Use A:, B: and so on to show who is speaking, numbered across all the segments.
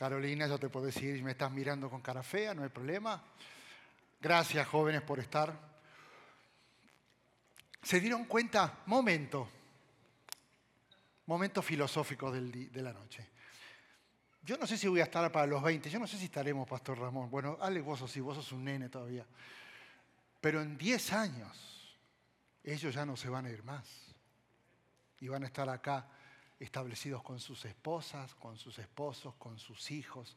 A: Carolina, ya te puedo decir, me estás mirando con cara fea, no hay problema. Gracias, jóvenes, por estar. ¿Se dieron cuenta? Momento. Momento filosófico de la noche. Yo no sé si voy a estar para los 20, yo no sé si estaremos, Pastor Ramón. Bueno, Alex, vos sos, vos sos un nene todavía. Pero en 10 años, ellos ya no se van a ir más. Y van a estar acá establecidos con sus esposas, con sus esposos, con sus hijos.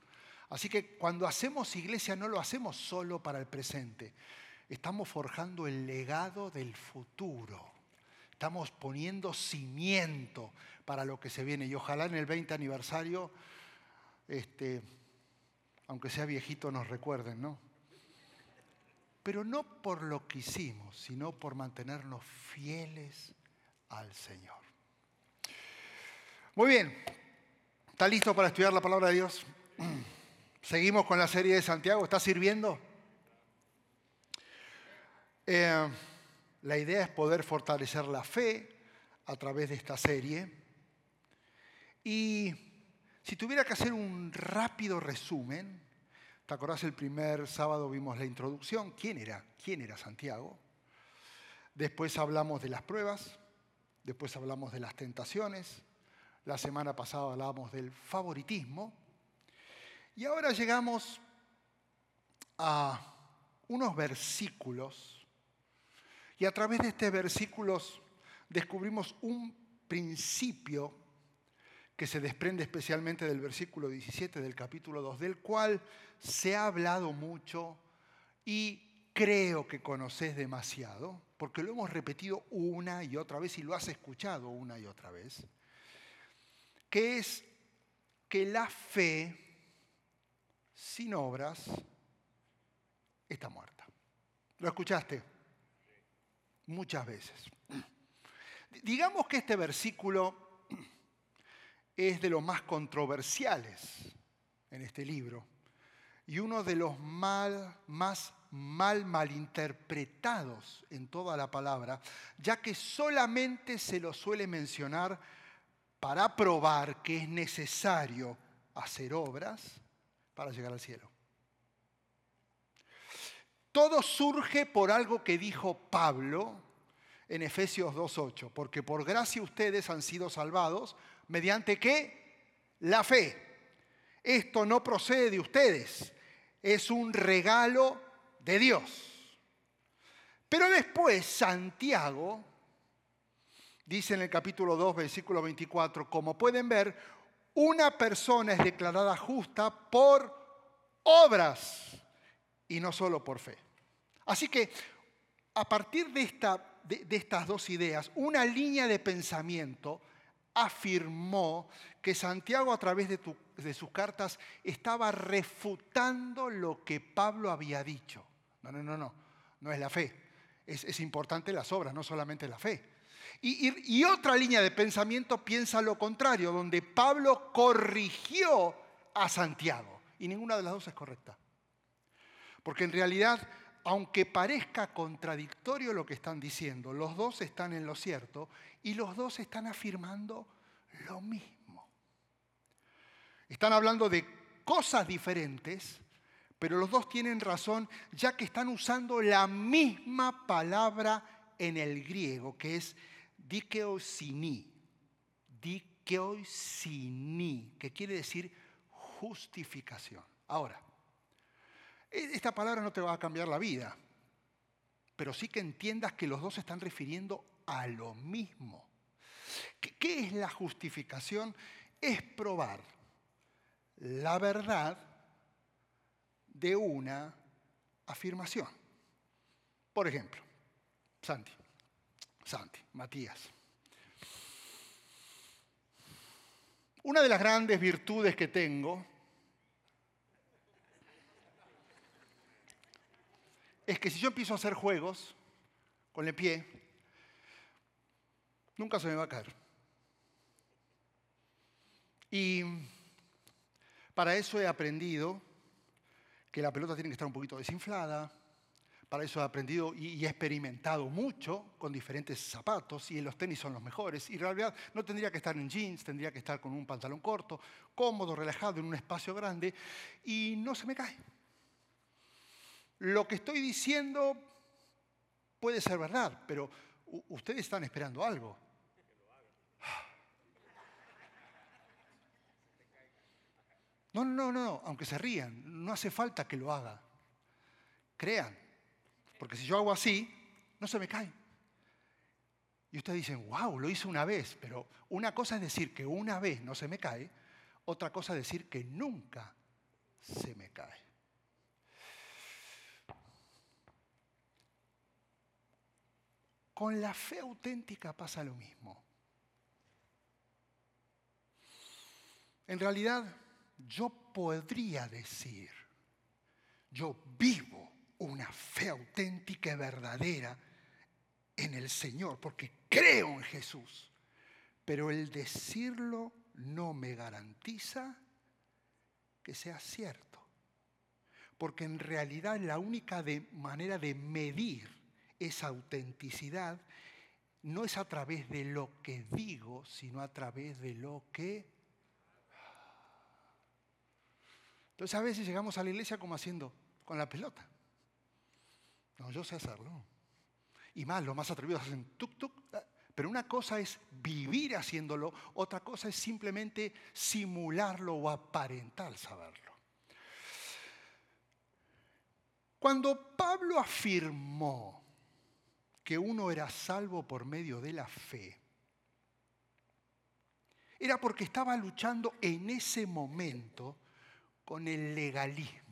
A: Así que cuando hacemos iglesia no lo hacemos solo para el presente, estamos forjando el legado del futuro. Estamos poniendo cimiento para lo que se viene. Y ojalá en el 20 aniversario, este, aunque sea viejito, nos recuerden, ¿no? Pero no por lo que hicimos, sino por mantenernos fieles al Señor. Muy bien, ¿está listo para estudiar la palabra de Dios? Seguimos con la serie de Santiago, ¿está sirviendo? Eh, la idea es poder fortalecer la fe a través de esta serie. Y si tuviera que hacer un rápido resumen, ¿te acordás el primer sábado vimos la introducción? ¿Quién era? ¿Quién era Santiago? Después hablamos de las pruebas, después hablamos de las tentaciones, la semana pasada hablábamos del favoritismo. Y ahora llegamos a unos versículos. Y a través de estos versículos descubrimos un principio que se desprende especialmente del versículo 17 del capítulo 2, del cual se ha hablado mucho y creo que conoces demasiado, porque lo hemos repetido una y otra vez y lo has escuchado una y otra vez que es que la fe sin obras está muerta. ¿Lo escuchaste? Muchas veces. Digamos que este versículo es de los más controversiales en este libro y uno de los mal, más mal malinterpretados en toda la palabra, ya que solamente se lo suele mencionar para probar que es necesario hacer obras para llegar al cielo. Todo surge por algo que dijo Pablo en Efesios 2.8, porque por gracia ustedes han sido salvados mediante qué? La fe. Esto no procede de ustedes, es un regalo de Dios. Pero después Santiago Dice en el capítulo 2, versículo 24, como pueden ver, una persona es declarada justa por obras y no solo por fe. Así que a partir de, esta, de, estas dos ideas, una línea de pensamiento afirmó que Santiago a través de, sus cartas estaba refutando lo que Pablo había dicho. No, no, no, no, no es la fe. Es, es importante las obras, no solamente la fe. Y, otra línea de pensamiento piensa lo contrario, donde Pablo corrigió a Santiago. Y ninguna de las dos es correcta. Porque en realidad, aunque parezca contradictorio lo que están diciendo, los dos están en lo cierto y los dos están afirmando lo mismo. Están hablando de cosas diferentes, pero los dos tienen razón ya que están usando la misma palabra en el griego, que es dikeosini, dikeosini, que quiere decir justificación. Ahora, e-, esta palabra no te va a cambiar la vida, pero sí que entiendas que los dos se están refiriendo a lo mismo. ¿Qué es la justificación? Es probar la verdad de una afirmación. Por ejemplo, Santi, Santi, Matías. Una de las grandes virtudes que tengo es que si yo empiezo a hacer juegos con el pie, nunca se me va a caer. Y para eso he aprendido que la pelota tiene que estar un poquito desinflada, para eso he aprendido y he experimentado mucho con diferentes zapatos y los tenis son los mejores. Y en realidad no tendría que estar en jeans, tendría que estar con un pantalón corto, cómodo, relajado, en un espacio grande y no se me cae. Lo que estoy diciendo puede ser verdad, pero ustedes están esperando algo. No, no, no, no, aunque se rían, no hace falta que lo haga. Crean, porque si yo hago así, no se me cae. Y ustedes dicen, wow, lo hice una vez, pero una cosa es decir que una vez no se me cae, otra cosa es decir que nunca se me cae. Con la fe auténtica pasa lo mismo. En realidad, yo podría decir, yo vivo una fe auténtica y verdadera en el Señor, porque creo en Jesús. Pero el decirlo no me garantiza que sea cierto. Porque en realidad la única manera de medir esa autenticidad no es a través de lo que digo, sino a través de lo que Entonces a veces llegamos a la iglesia como haciendo con la pelota. No, yo sé hacerlo. Y más, los más atrevidos hacen tuk tuk. Pero una cosa es vivir haciéndolo, otra cosa es simplemente simularlo o aparentar saberlo. Cuando Pablo afirmó que uno era salvo por medio de la fe, era porque estaba luchando en ese momento con el legalismo.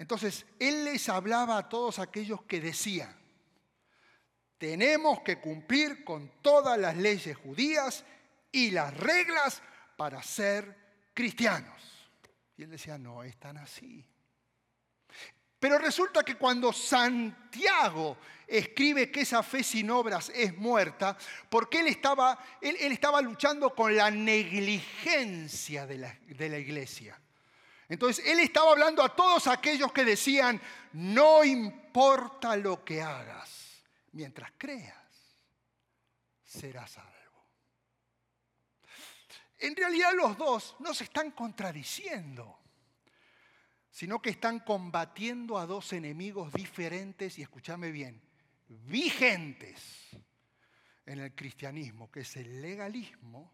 A: Entonces, él les hablaba a todos aquellos que decían, tenemos que cumplir con todas las leyes judías y las reglas para ser cristianos. Y él decía, no es tan así. Pero resulta que cuando Santiago escribe que esa fe sin obras es muerta, porque él estaba, él, estaba luchando con la negligencia de la, de la iglesia. Entonces, él estaba hablando a todos aquellos que decían, no importa lo que hagas, mientras creas, serás salvo. En realidad los dos no se están contradiciendo sino que están combatiendo a dos enemigos diferentes y escúchame bien, vigentes en el cristianismo, que es el legalismo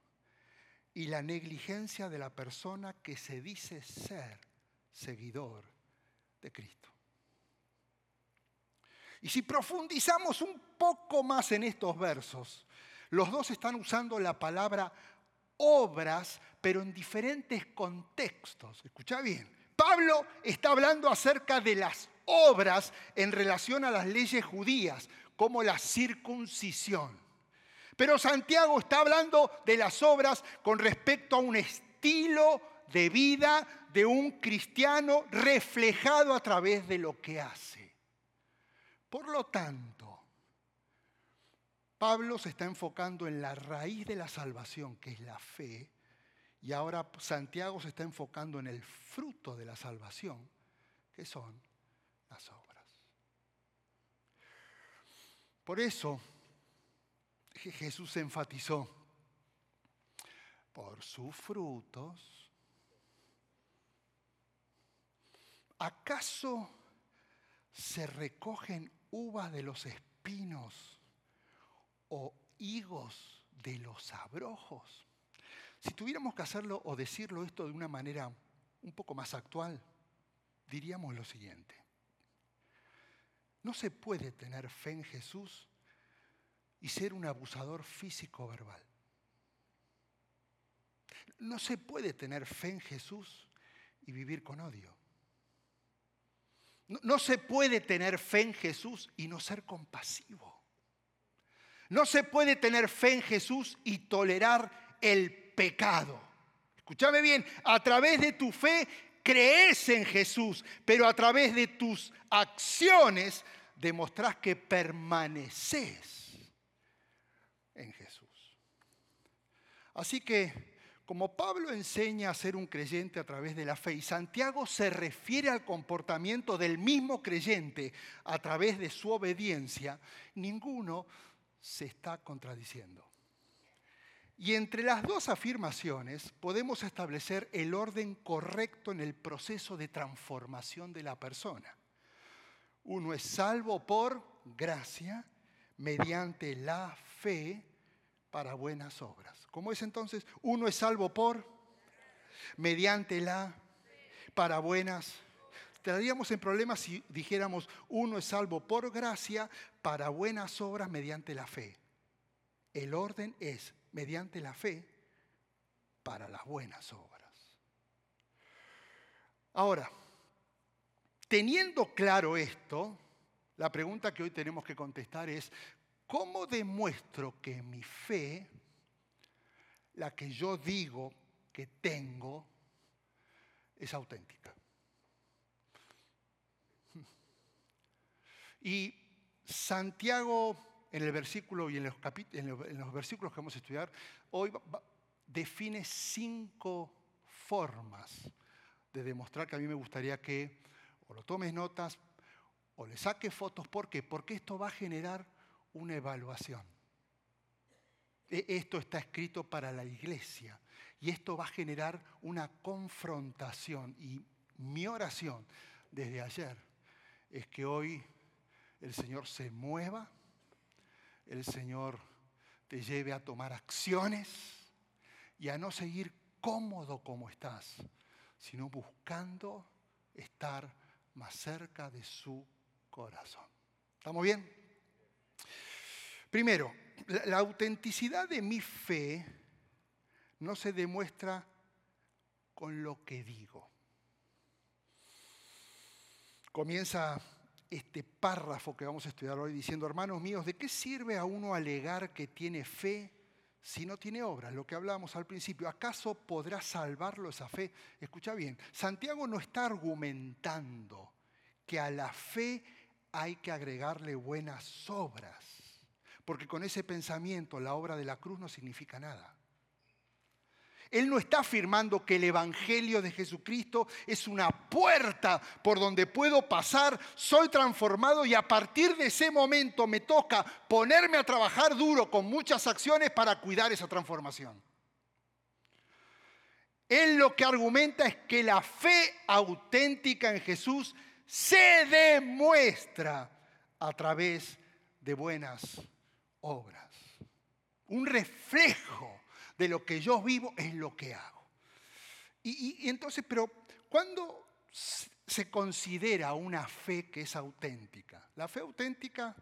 A: y la negligencia de la persona que se dice ser seguidor de Cristo. Y si profundizamos un poco más en estos versos, los dos están usando la palabra obras, pero en diferentes contextos. Escucha bien. Pablo está hablando acerca de las obras en relación a las leyes judías, como la circuncisión. Pero Santiago está hablando de las obras con respecto a un estilo de vida de un cristiano reflejado a través de lo que hace. Por lo tanto, Pablo se está enfocando en la raíz de la salvación, que es la fe, y ahora Santiago se está enfocando en el fruto de la salvación, que son las obras. Por eso Jesús enfatizó, por sus frutos, ¿acaso se recogen uvas de los espinos o higos de los abrojos? Si tuviéramos que hacerlo o decirlo esto de una manera un poco más actual, diríamos lo siguiente. No se puede tener fe en Jesús y ser un abusador físico verbal. No se puede tener fe en Jesús y vivir con odio. No, se puede tener fe en Jesús y no ser compasivo. No se puede tener fe en Jesús y tolerar el pecado. Escúchame bien, a través de tu fe crees en Jesús, pero a través de tus acciones demostrás que permaneces en Jesús. Así que como Pablo enseña a ser un creyente a través de la fe y Santiago se refiere al comportamiento del mismo creyente a través de su obediencia, ninguno se está contradiciendo. Y entre las dos afirmaciones podemos establecer el orden correcto en el proceso de transformación de la persona. Uno es salvo por gracia mediante la fe para buenas obras. ¿Cómo es entonces? Uno es salvo por, mediante la, para buenas. Estaríamos en problemas si dijéramos, uno es salvo por gracia, para buenas obras mediante la fe. El orden es mediante la fe para las buenas obras. Ahora, teniendo claro esto, la pregunta que hoy tenemos que contestar es, ¿Cómo demuestro que mi fe, la que yo digo que tengo, es auténtica? Y Santiago, en el versículo y en los, versículos que vamos a estudiar, hoy define cinco formas de demostrar que a mí me gustaría que o lo tomes notas o le saques fotos. ¿Por qué? Porque esto va a generar una evaluación. E, esto está escrito para la iglesia y esto va a generar una confrontación. Y mi oración desde ayer es que hoy el Señor se mueva, el Señor te lleve a tomar acciones y a no seguir cómodo como estás, sino buscando estar más cerca de su corazón. ¿Estamos bien? Primero, la autenticidad de mi fe no se demuestra con lo que digo. Comienza este párrafo que vamos a estudiar hoy diciendo, hermanos míos, ¿de qué sirve a uno alegar que tiene fe si no tiene obras? Lo que hablábamos al principio, ¿acaso podrá salvarlo esa fe? Escucha bien, Santiago no está argumentando que a la fe hay que agregarle buenas obras porque con ese pensamiento la obra de la cruz no significa nada. Él no está afirmando que el Evangelio de Jesucristo es una puerta por donde puedo pasar, soy transformado y a partir de ese momento me toca ponerme a trabajar duro con muchas acciones para cuidar esa transformación. Él lo que argumenta es que la fe auténtica en Jesús se demuestra a través de buenas obras. Un reflejo de lo que yo vivo es lo que hago. Y, entonces, pero ¿cuándo se considera una fe que es auténtica? La fe auténtica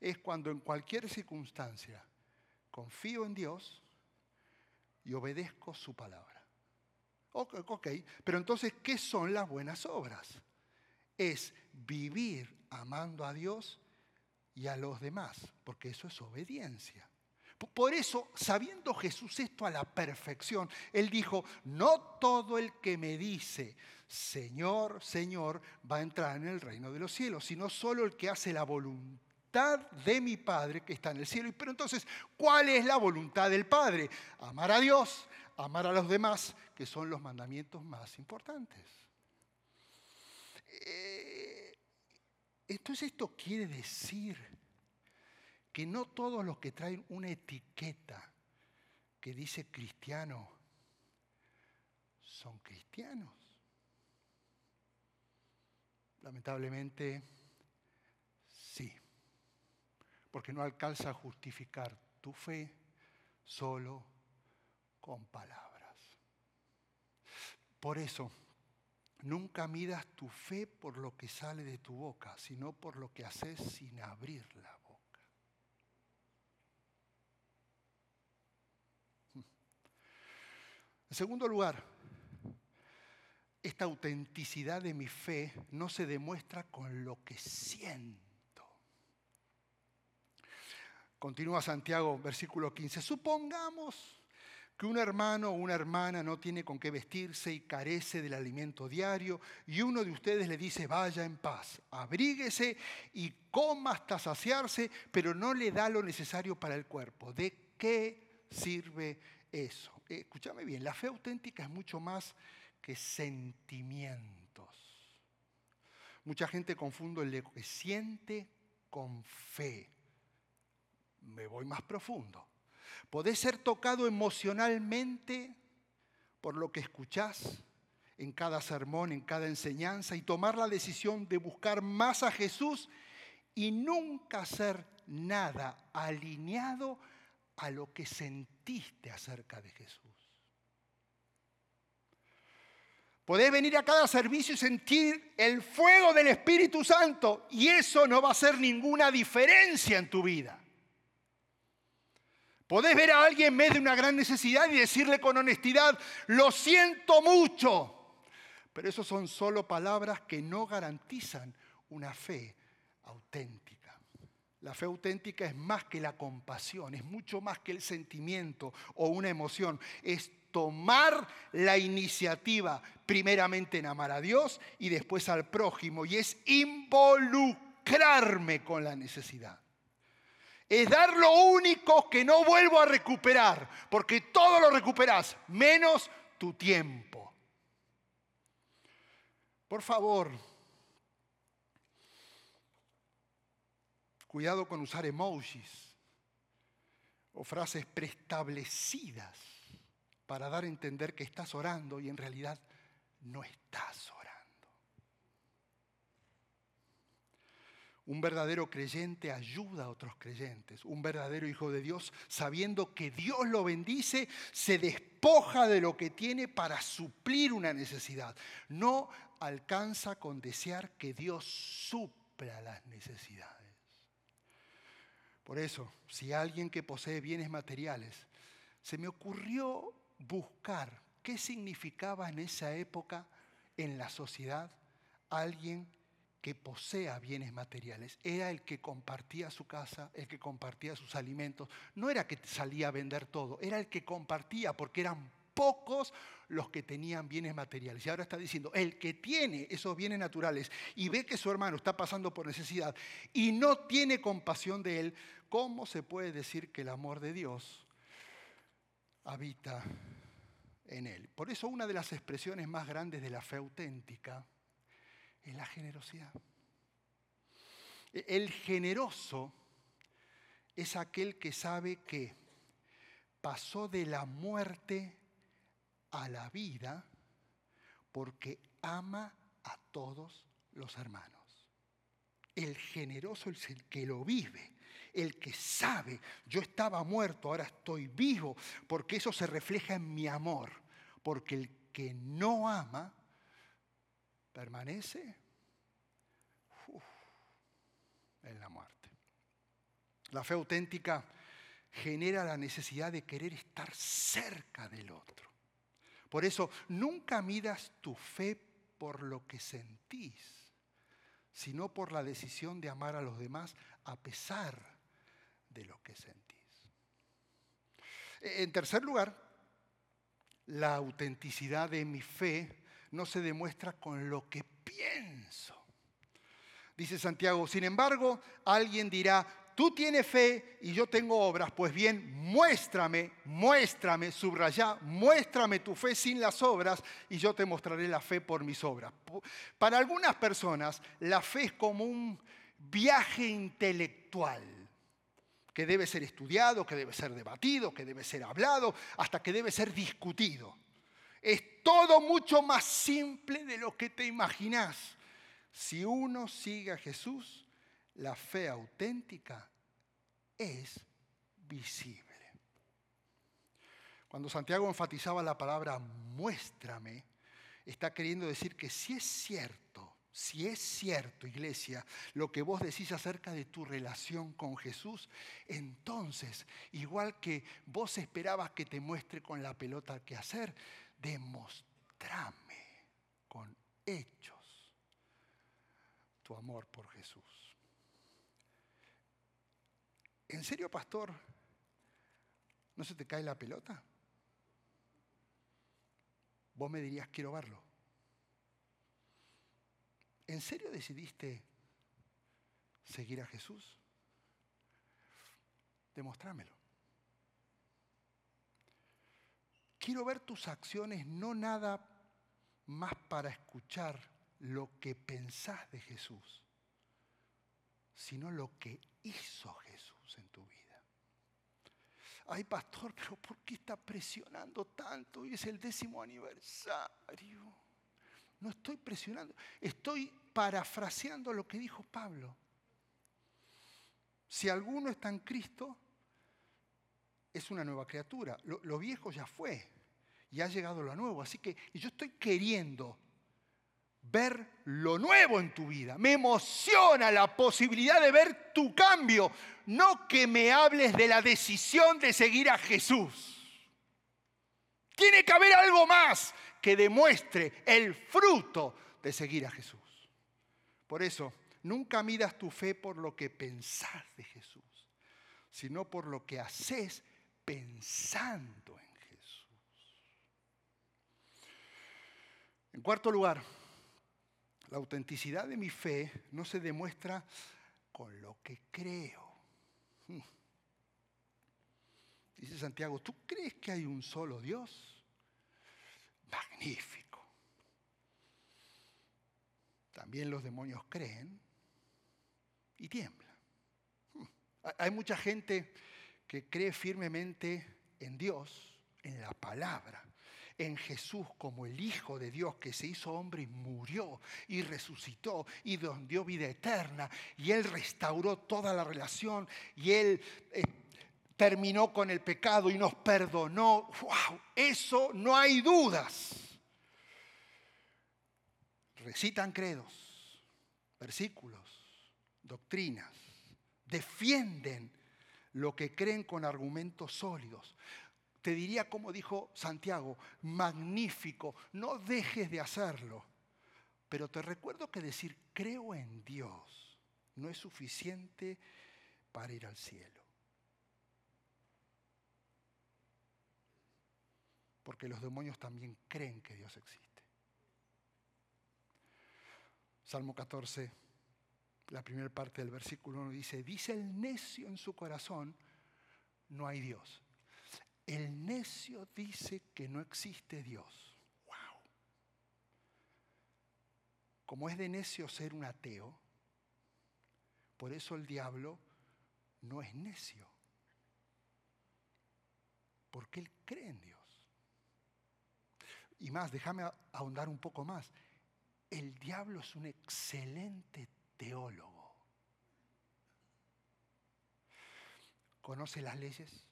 A: es cuando en cualquier circunstancia confío en Dios y obedezco su palabra. Ok, pero entonces, ¿qué son las buenas obras? Es vivir amando a Dios y a los demás, porque eso es obediencia. Por eso, sabiendo Jesús esto a la perfección, Él dijo, no todo el que me dice, Señor, Señor, va a entrar en el reino de los cielos, sino solo el que hace la voluntad de mi Padre que está en el cielo. Pero entonces, ¿cuál es la voluntad del Padre? Amar a Dios, amar a los demás, que son los mandamientos más importantes. Eh, entonces esto quiere decir que no todos los que traen una etiqueta que dice cristiano son cristianos. Lamentablemente, sí, porque no alcanza a justificar tu fe solo con palabras. Por eso, Nunca midas tu fe por lo que sale de tu boca, sino por lo que haces sin abrir la boca. En segundo lugar, esta autenticidad de mi fe no se demuestra con lo que siento. Continúa Santiago, versículo 15. Supongamos que un hermano o una hermana no tiene con qué vestirse y carece del alimento diario, y uno de ustedes le dice, vaya en paz, abríguese y coma hasta saciarse, pero no le da lo necesario para el cuerpo. ¿De qué sirve eso. Escúchame bien, la fe auténtica es mucho más que sentimientos. Mucha gente confunde lo que siente con fe. Me voy más profundo. Podés ser tocado emocionalmente por lo que escuchás en cada sermón, en cada enseñanza y tomar la decisión de buscar más a Jesús y nunca hacer nada alineado a lo que sentiste acerca de Jesús. Podés venir a cada servicio y sentir el fuego del Espíritu Santo y eso no va a hacer ninguna diferencia en tu vida. Podés ver a alguien en medio de una gran necesidad y decirle con honestidad, lo siento mucho. Pero eso son solo palabras que no garantizan una fe auténtica. La fe auténtica es más que la compasión, es mucho más que el sentimiento o una emoción. Es tomar la iniciativa primeramente en amar a Dios y después al prójimo y es involucrarme con la necesidad. Es dar lo único que no vuelvo a recuperar, porque todo lo recuperas, menos tu tiempo. Por favor, cuidado con usar emojis o frases preestablecidas para dar a entender que estás orando y en realidad no estás orando. Un verdadero creyente ayuda a otros creyentes. Un verdadero hijo de Dios, sabiendo que Dios lo bendice, se despoja de lo que tiene para suplir una necesidad. No alcanza con desear que Dios supla las necesidades. Por eso, si alguien que posee bienes materiales, se me ocurrió buscar qué significaba en esa época en la sociedad alguien que posea bienes materiales. Era el que compartía su casa, el que compartía sus alimentos. No era que salía a vender todo, era el que compartía porque eran pocos los que tenían bienes materiales. Y ahora está diciendo, el que tiene esos bienes naturales y ve que su hermano está pasando por necesidad y no tiene compasión de él, ¿cómo se puede decir que el amor de Dios habita en él? Por eso una de las expresiones más grandes de la fe auténtica es la generosidad. El generoso es aquel que sabe que pasó de la muerte a la vida porque ama a todos los hermanos. El generoso es el que lo vive, el que sabe, yo estaba muerto, ahora estoy vivo, porque eso se refleja en mi amor, porque el que no ama permanece en la muerte. La fe auténtica genera la necesidad de querer estar cerca del otro. Por eso, nunca midas tu fe por lo que sentís, sino por la decisión de amar a los demás a pesar de lo que sentís. En tercer lugar, la autenticidad de mi fe no se demuestra con lo que pienso. Dice Santiago, sin embargo, alguien dirá, tú tienes fe y yo tengo obras, pues bien, muéstrame, muéstrame, subraya, muéstrame tu fe sin las obras y yo te mostraré la fe por mis obras. Para algunas personas, la fe es como un viaje intelectual que debe ser estudiado, que debe ser debatido, que debe ser hablado, hasta que debe ser discutido. Es todo mucho más simple de lo que te imaginas. Si uno sigue a Jesús, la fe auténtica es visible. Cuando Santiago enfatizaba la palabra muéstrame, está queriendo decir que si es cierto, si es cierto, iglesia, lo que vos decís acerca de tu relación con Jesús, entonces, igual que vos esperabas que te muestre con la pelota qué hacer, demostrame con hechos tu amor por Jesús. ¿En serio, pastor? ¿No se te cae la pelota? Vos me dirías, quiero verlo. ¿En serio decidiste seguir a Jesús? Demostrámelo. Quiero ver tus acciones, no nada más para escuchar lo que pensás de Jesús, sino lo que hizo Jesús en tu vida. Ay, pastor, pero ¿por qué está presionando tanto? Hoy es el décimo aniversario. No estoy presionando, estoy parafraseando lo que dijo Pablo. Si alguno está en Cristo, es una nueva criatura. Lo, viejo ya fue y ha llegado lo nuevo. Así que yo estoy queriendo ver lo nuevo en tu vida. Me emociona la posibilidad de ver tu cambio, no que me hables de la decisión de seguir a Jesús. Tiene que haber algo más que demuestre el fruto de seguir a Jesús. Por eso, nunca midas tu fe por lo que pensás de Jesús, sino por lo que haces pensando en Jesús. En cuarto lugar, la autenticidad de mi fe no se demuestra con lo que creo. Hmm. Dice Santiago, ¿tú crees que hay un solo Dios? Magnífico. También los demonios creen y tiemblan. Hmm. Hay mucha gente que cree firmemente en Dios, en la palabra, en Jesús como el Hijo de Dios que se hizo hombre y murió y resucitó y dio vida eterna y Él restauró toda la relación y Él eh, terminó con el pecado y nos perdonó. ¡Wow! Eso no hay dudas. Recitan credos, versículos, doctrinas, defienden lo que creen con argumentos sólidos. Te diría como dijo Santiago, magnífico, no dejes de hacerlo. Pero te recuerdo que decir creo en Dios no es suficiente para ir al cielo. Porque los demonios también creen que Dios existe. Salmo 14 la primera parte del versículo 1 dice, dice el necio en su corazón, no hay Dios. El necio dice que no existe Dios. Wow. Como es de necio ser un ateo, por eso el diablo no es necio. Porque él cree en Dios. Y más, déjame ahondar un poco más. El diablo es un excelente teólogo. Conoce las leyes,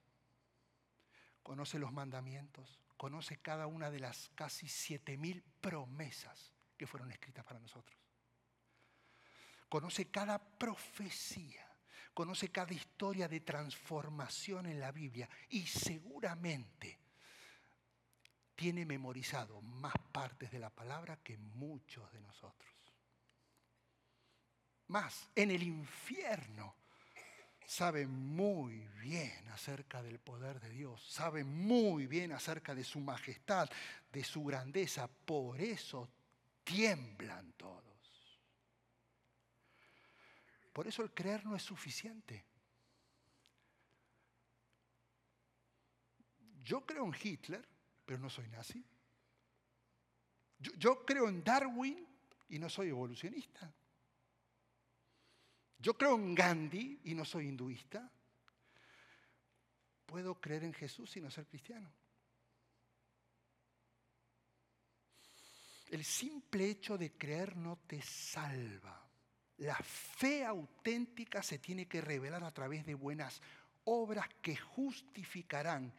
A: conoce los mandamientos, conoce cada una de las casi siete mil promesas que fueron escritas para nosotros. Conoce cada profecía, conoce cada historia de transformación en la Biblia y seguramente tiene memorizado más partes de la palabra que muchos de nosotros más, en el infierno, sabe muy bien acerca del poder de Dios, sabe muy bien acerca de su majestad, de su grandeza, por eso tiemblan todos. Por eso el creer no es suficiente. Yo creo en Hitler, pero no soy nazi. Yo, yo creo en Darwin y no soy evolucionista. Yo creo en Gandhi y no soy hinduista. Puedo creer en Jesús y no ser cristiano. El simple hecho de creer no te salva. La fe auténtica se tiene que revelar a través de buenas obras que justificarán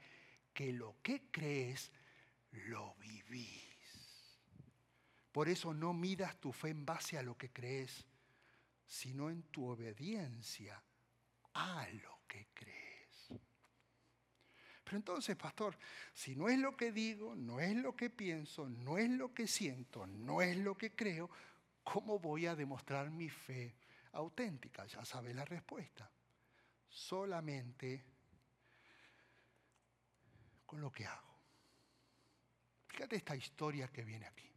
A: que lo que crees lo vivís. Por eso no midas tu fe en base a lo que crees, sino en tu obediencia a lo que crees. Pero entonces, pastor, si no es lo que digo, no es lo que pienso, no es lo que siento, no es lo que creo, ¿cómo voy a demostrar mi fe auténtica? Ya sabes la respuesta. Solamente con lo que hago. Fíjate esta historia que viene aquí.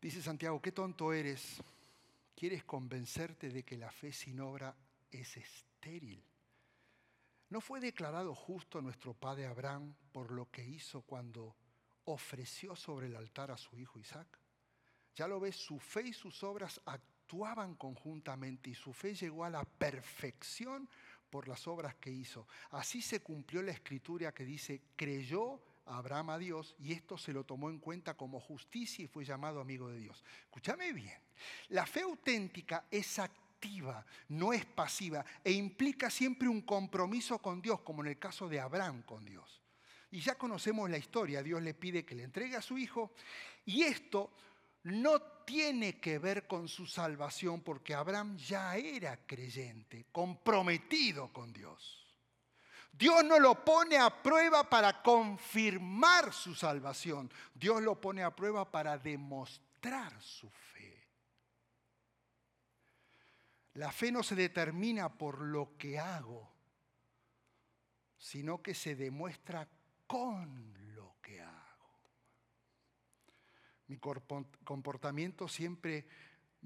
A: Dice Santiago, qué tonto eres ¿Quieres convencerte de que la fe sin obra es estéril? ¿No fue declarado justo nuestro padre Abraham por lo que hizo cuando ofreció sobre el altar a su hijo Isaac? Ya lo ves, su fe y sus obras actuaban conjuntamente y su fe llegó a la perfección por las obras que hizo. Así se cumplió la escritura que dice, creyó Abraham a Dios y esto se lo tomó en cuenta como justicia y fue llamado amigo de Dios. Escúchame bien, la fe auténtica es activa, no es pasiva e implica siempre un compromiso con Dios, como en el caso de Abraham con Dios. Y ya conocemos la historia, Dios le pide que le entregue a su hijo y esto no tiene que ver con su salvación porque Abraham ya era creyente, comprometido con Dios. Dios no lo pone a prueba para confirmar su salvación. Dios lo pone a prueba para demostrar su fe. La fe no se determina por lo que hago, sino que se demuestra con lo que hago. Mi comportamiento siempre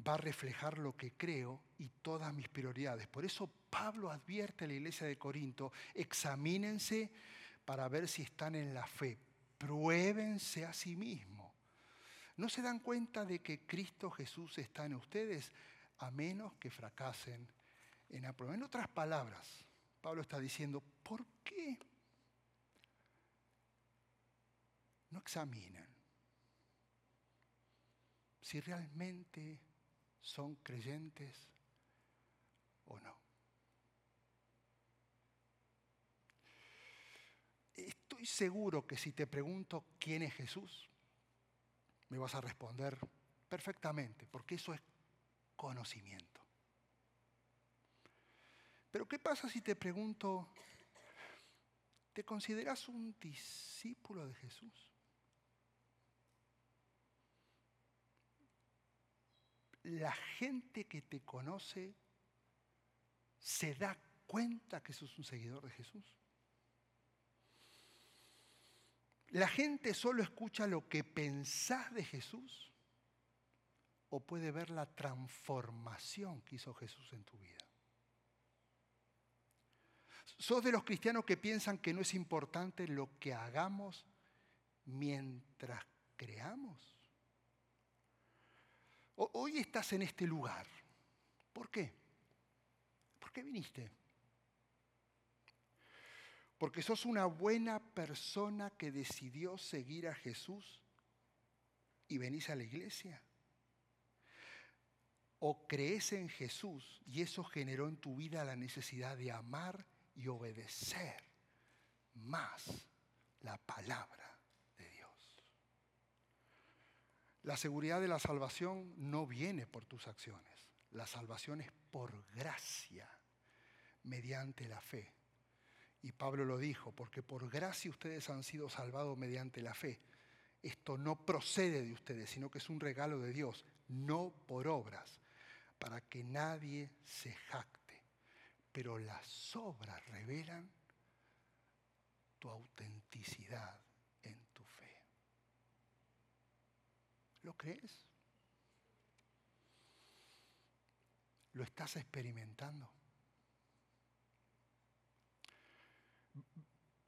A: va a reflejar lo que creo y todas mis prioridades. Por eso Pablo advierte a la iglesia de Corinto, examínense para ver si están en la fe, pruébense a sí mismos. ¿No se dan cuenta de que Cristo Jesús está en ustedes a menos que fracasen en la prueba? En otras palabras, Pablo está diciendo, ¿por qué no examinan si realmente son creyentes o no. Estoy seguro que si te pregunto quién es Jesús, me vas a responder perfectamente, porque eso es conocimiento. Pero ¿qué pasa si te pregunto, ¿te consideras un discípulo de Jesús? la gente que te conoce se da cuenta que sos un seguidor de Jesús. La gente solo escucha lo que pensás de Jesús o puede ver la transformación que hizo Jesús en tu vida. ¿Sos de los cristianos que piensan que no es importante lo que hagamos mientras creamos? Hoy estás en este lugar. ¿Por qué? ¿Por qué viniste? Porque sos una buena persona que decidió seguir a Jesús y venís a la iglesia. O crees en Jesús y eso generó en tu vida la necesidad de amar y obedecer más la palabra La seguridad de la salvación no viene por tus acciones. La salvación es por gracia, mediante la fe. Y Pablo lo dijo, porque por gracia ustedes han sido salvados mediante la fe. Esto no procede de ustedes, sino que es un regalo de Dios, no por obras, para que nadie se jacte. Pero las obras revelan tu autenticidad ¿Lo crees? ¿Lo estás experimentando?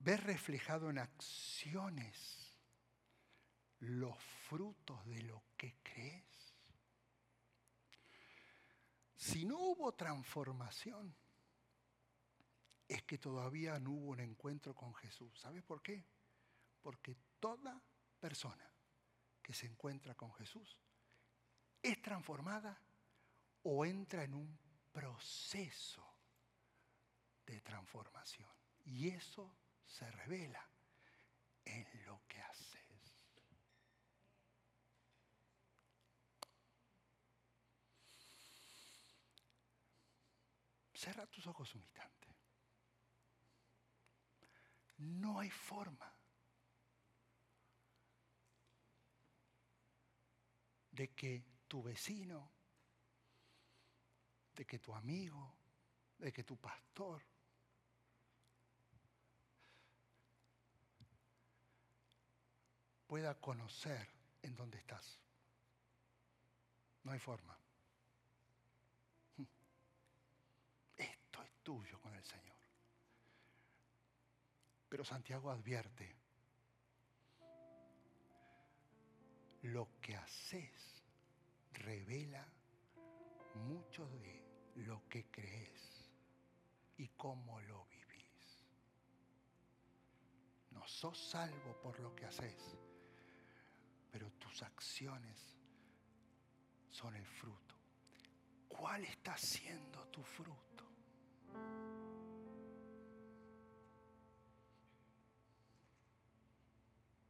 A: ¿Ves reflejado en acciones los frutos de lo que crees? Si no hubo transformación, es que todavía no hubo un encuentro con Jesús. ¿Sabes por qué? Porque toda persona que se encuentra con Jesús es transformada o entra en un proceso de transformación. Y eso se revela en lo que haces. Cierra tus ojos un instante. No hay forma de que tu vecino, de que tu amigo, de que tu pastor, pueda conocer en dónde estás. No hay forma. Tuyo con el Señor. Pero Santiago advierte, lo que haces revela mucho de lo que crees y cómo lo vivís. No sos salvo por lo que haces, pero tus acciones son el fruto. ¿Cuál está siendo tu fruto?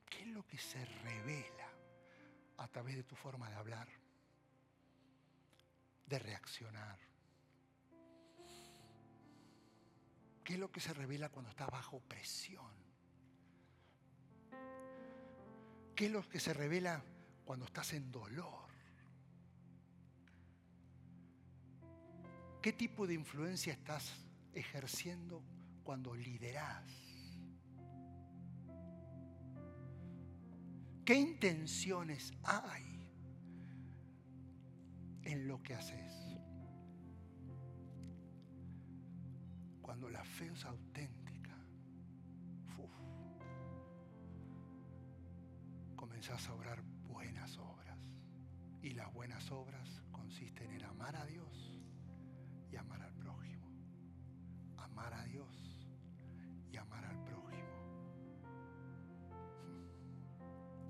A: ¿Qué es lo que se revela a través de tu forma de hablar, de reaccionar? ¿Qué es lo que se revela cuando estás bajo presión? ¿Qué es lo que se revela cuando estás en dolor? ¿Qué tipo de influencia estás ejerciendo cuando liderás? ¿Qué intenciones hay en lo que haces? Cuando la fe es auténtica, comenzás a obrar buenas obras. Y las buenas obras consisten en amar a Dios amar al prójimo. Amar a Dios y amar al prójimo.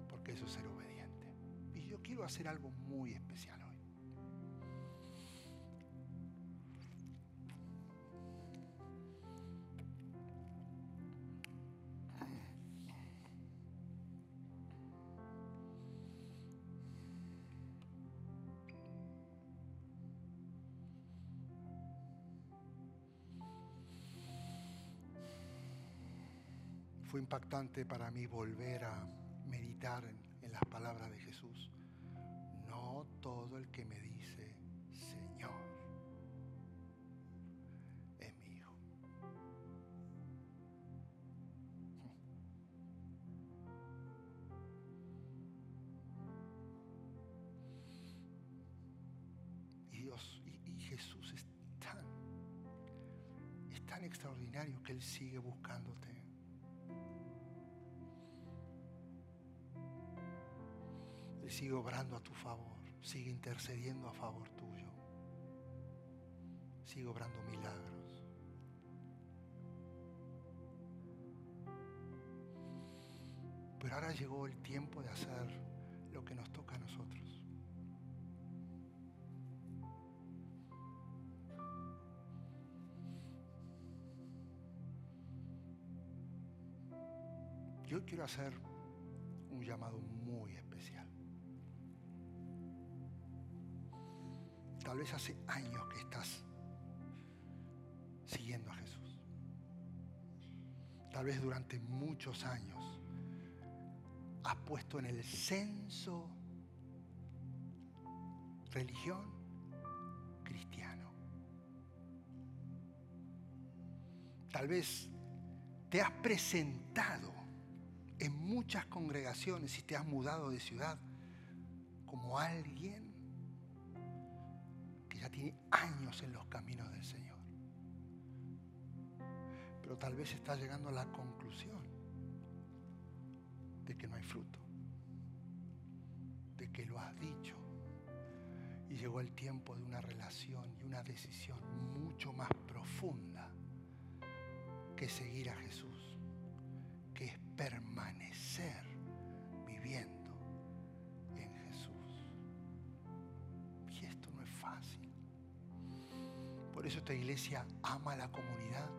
A: Porque eso es ser obediente. Y yo quiero hacer algo muy especial fue impactante para mí volver a meditar en, las palabras de Jesús. No todo el que me dice, Señor, es mi hijo. Y Dios y, Jesús es es tan extraordinario que Él sigue buscándote. Sigue obrando a tu favor, sigue intercediendo a favor tuyo, sigue obrando milagros. Pero ahora llegó el tiempo de hacer lo que nos toca a nosotros. Yo quiero hacer un llamado muy especial. Tal vez hace años que estás siguiendo a Jesús. Tal vez durante muchos años has puesto en el censo religión cristiano. Tal vez te has presentado en muchas congregaciones y te has mudado de ciudad como alguien tiene años en los caminos del Señor. Pero tal vez está llegando a la conclusión de que no hay fruto, de que lo has dicho. Y llegó el tiempo de una relación y una decisión mucho más profunda que seguir a Jesús, que es permanecer esta iglesia ama la comunidad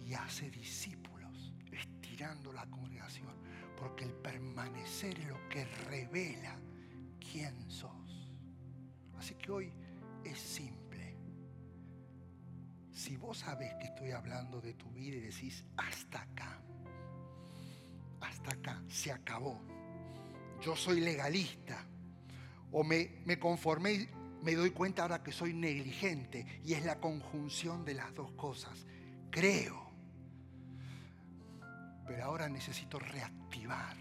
A: y hace discípulos, estirando la congregación, porque el permanecer es lo que revela quién sos. Así que hoy es simple. Si vos sabés que estoy hablando de tu vida y decís, hasta acá, hasta acá, se acabó. Yo soy legalista. O me, me conformé me doy cuenta ahora que soy negligente y es la conjunción de las dos cosas. Creo, pero ahora necesito reactivar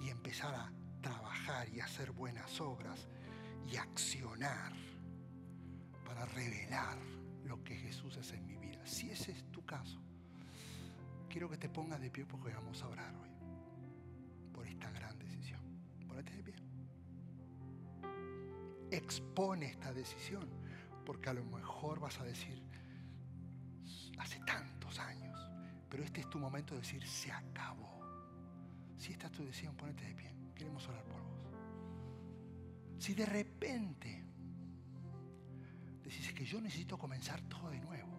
A: y empezar a trabajar y hacer buenas obras y accionar para revelar lo que Jesús es en mi vida. Si ese es tu caso, quiero que te pongas de pie porque vamos a orar hoy por esta gran decisión. Ponete de pie. Expone esta decisión porque a lo mejor vas a decir, hace tantos años, pero este es tu momento de decir, se acabó. Si esta es tu decisión, ponete de pie. Queremos orar por vos. Si de repente decís que yo necesito comenzar todo de nuevo,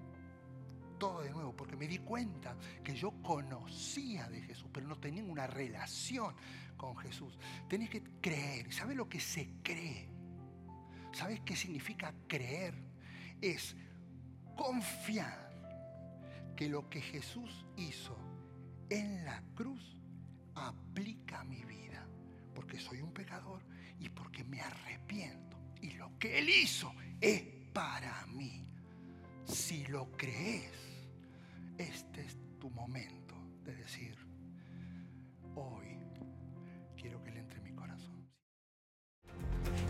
A: todo de nuevo, porque me di cuenta que yo conocía de Jesús, pero no tenía una relación con Jesús. Tenés que creer. ¿Sabes lo que se cree? ¿Sabes qué significa creer? Es confiar que lo que Jesús hizo en la cruz aplica a mi vida, porque soy un pecador y porque me arrepiento. Y lo que Él hizo es para mí. Si lo crees, este es tu momento